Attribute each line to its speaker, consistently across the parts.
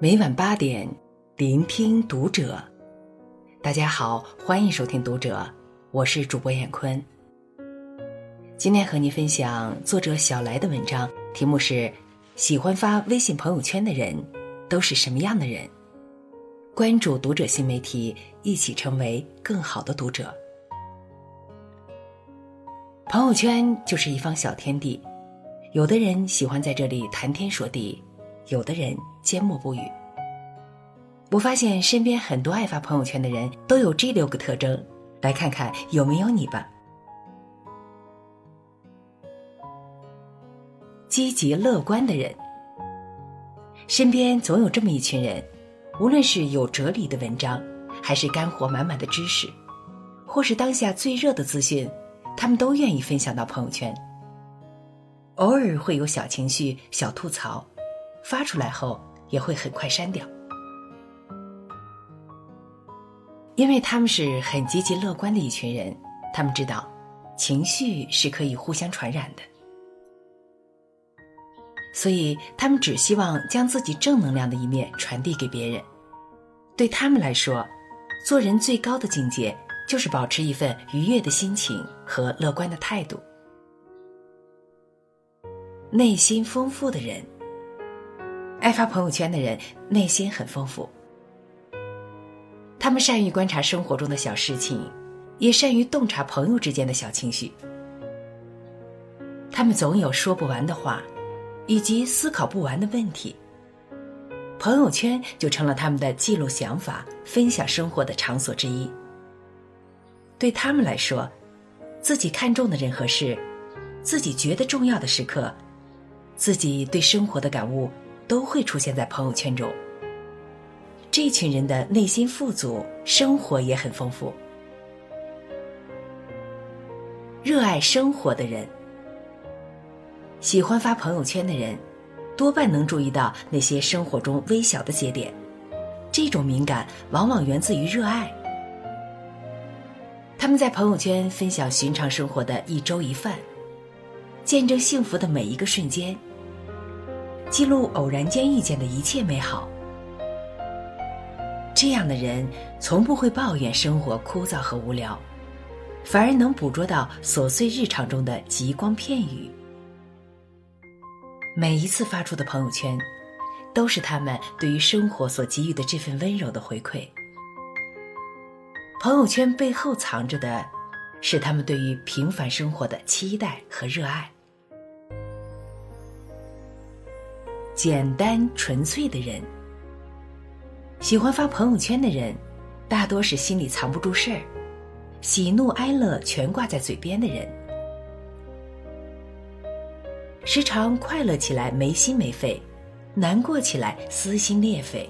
Speaker 1: 每晚八点，聆听读者。大家好，欢迎收听读者，我是主播闫坤。今天和您分享作者小来的文章，题目是：喜欢发微信朋友圈的人都是什么样的人？关注读者新媒体，一起成为更好的读者。朋友圈就是一方小天地，有的人喜欢在这里谈天说地，有的人缄默不语。我发现身边很多爱发朋友圈的人都有这六个特征，来看看有没有你吧。积极乐观的人，身边总有这么一群人，无论是有哲理的文章，还是干货满满的知识，或是当下最热的资讯。他们都愿意分享到朋友圈，偶尔会有小情绪、小吐槽，发出来后也会很快删掉，因为他们是很积极乐观的一群人，他们知道情绪是可以互相传染的，所以他们只希望将自己正能量的一面传递给别人。对他们来说，做人最高的境界。就是保持一份愉悦的心情和乐观的态度。内心丰富的人，爱发朋友圈的人内心很丰富。他们善于观察生活中的小事情，也善于洞察朋友之间的小情绪。他们总有说不完的话，以及思考不完的问题。朋友圈就成了他们的记录想法、分享生活的场所之一。对他们来说，自己看重的人和事，自己觉得重要的时刻，自己对生活的感悟，都会出现在朋友圈中。这群人的内心富足，生活也很丰富。热爱生活的人，喜欢发朋友圈的人，多半能注意到那些生活中微小的节点。这种敏感，往往源自于热爱。他们在朋友圈分享寻常生活的一粥一饭，见证幸福的每一个瞬间，记录偶然间遇见的一切美好。这样的人从不会抱怨生活枯燥和无聊，反而能捕捉到琐碎日常中的极光片语。每一次发出的朋友圈，都是他们对于生活所给予的这份温柔的回馈。朋友圈背后藏着的，是他们对于平凡生活的期待和热爱。简单纯粹的人，喜欢发朋友圈的人，大多是心里藏不住事儿，喜怒哀乐全挂在嘴边的人，时常快乐起来没心没肺，难过起来撕心裂肺。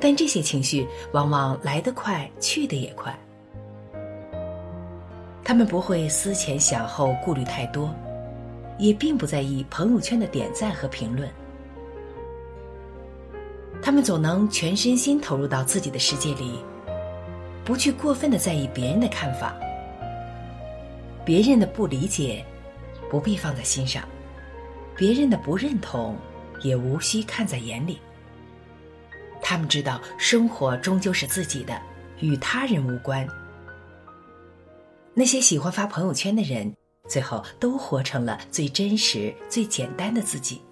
Speaker 1: 但这些情绪往往来得快，去得也快。他们不会思前想后，顾虑太多，也并不在意朋友圈的点赞和评论。他们总能全身心投入到自己的世界里，不去过分的在意别人的看法。别人的不理解，不必放在心上；别人的不认同，也无需看在眼里。他们知道，生活终究是自己的，与他人无关。那些喜欢发朋友圈的人，最后都活成了最真实、最简单的自己。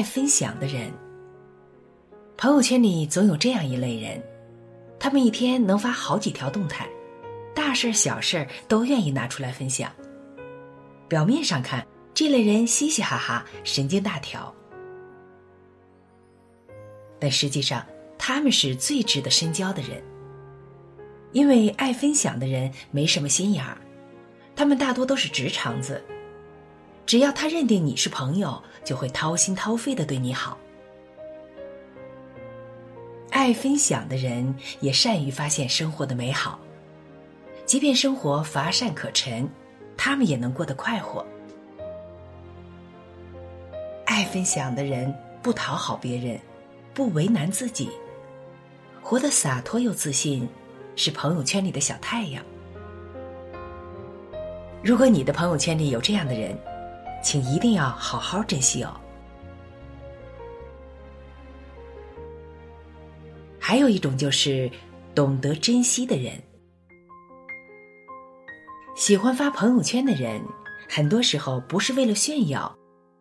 Speaker 1: 爱分享的人，朋友圈里总有这样一类人，他们一天能发好几条动态，大事小事都愿意拿出来分享。表面上看。这类人嘻嘻哈哈，神经大条，但实际上他们是最值得深交的人。因为爱分享的人没什么心眼儿，他们大多都是直肠子，只要他认定你是朋友，就会掏心掏肺的对你好。爱分享的人也善于发现生活的美好，即便生活乏善可陈，他们也能过得快活。爱分享的人不讨好别人，不为难自己，活得洒脱又自信，是朋友圈里的小太阳。如果你的朋友圈里有这样的人，请一定要好好珍惜哦。还有一种就是懂得珍惜的人，喜欢发朋友圈的人，很多时候不是为了炫耀，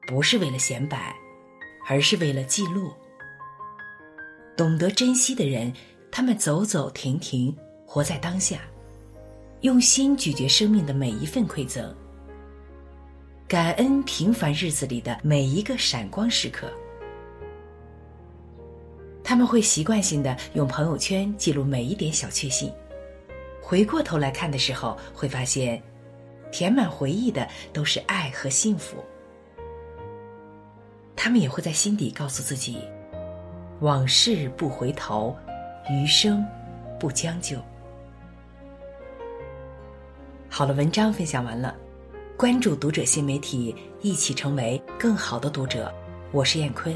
Speaker 1: 不是为了显摆，而是为了记录。懂得珍惜的人，他们走走停停，活在当下，用心咀嚼生命的每一份馈赠，感恩平凡日子里的每一个闪光时刻。他们会习惯性的用朋友圈记录每一点小确幸，回过头来看的时候，会发现，填满回忆的都是爱和幸福。他们也会在心底告诉自己。往事不回头，余生不将就。好了，文章分享完了，关注读者新媒体，一起成为更好的读者。我是燕坤，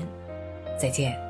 Speaker 1: 再见。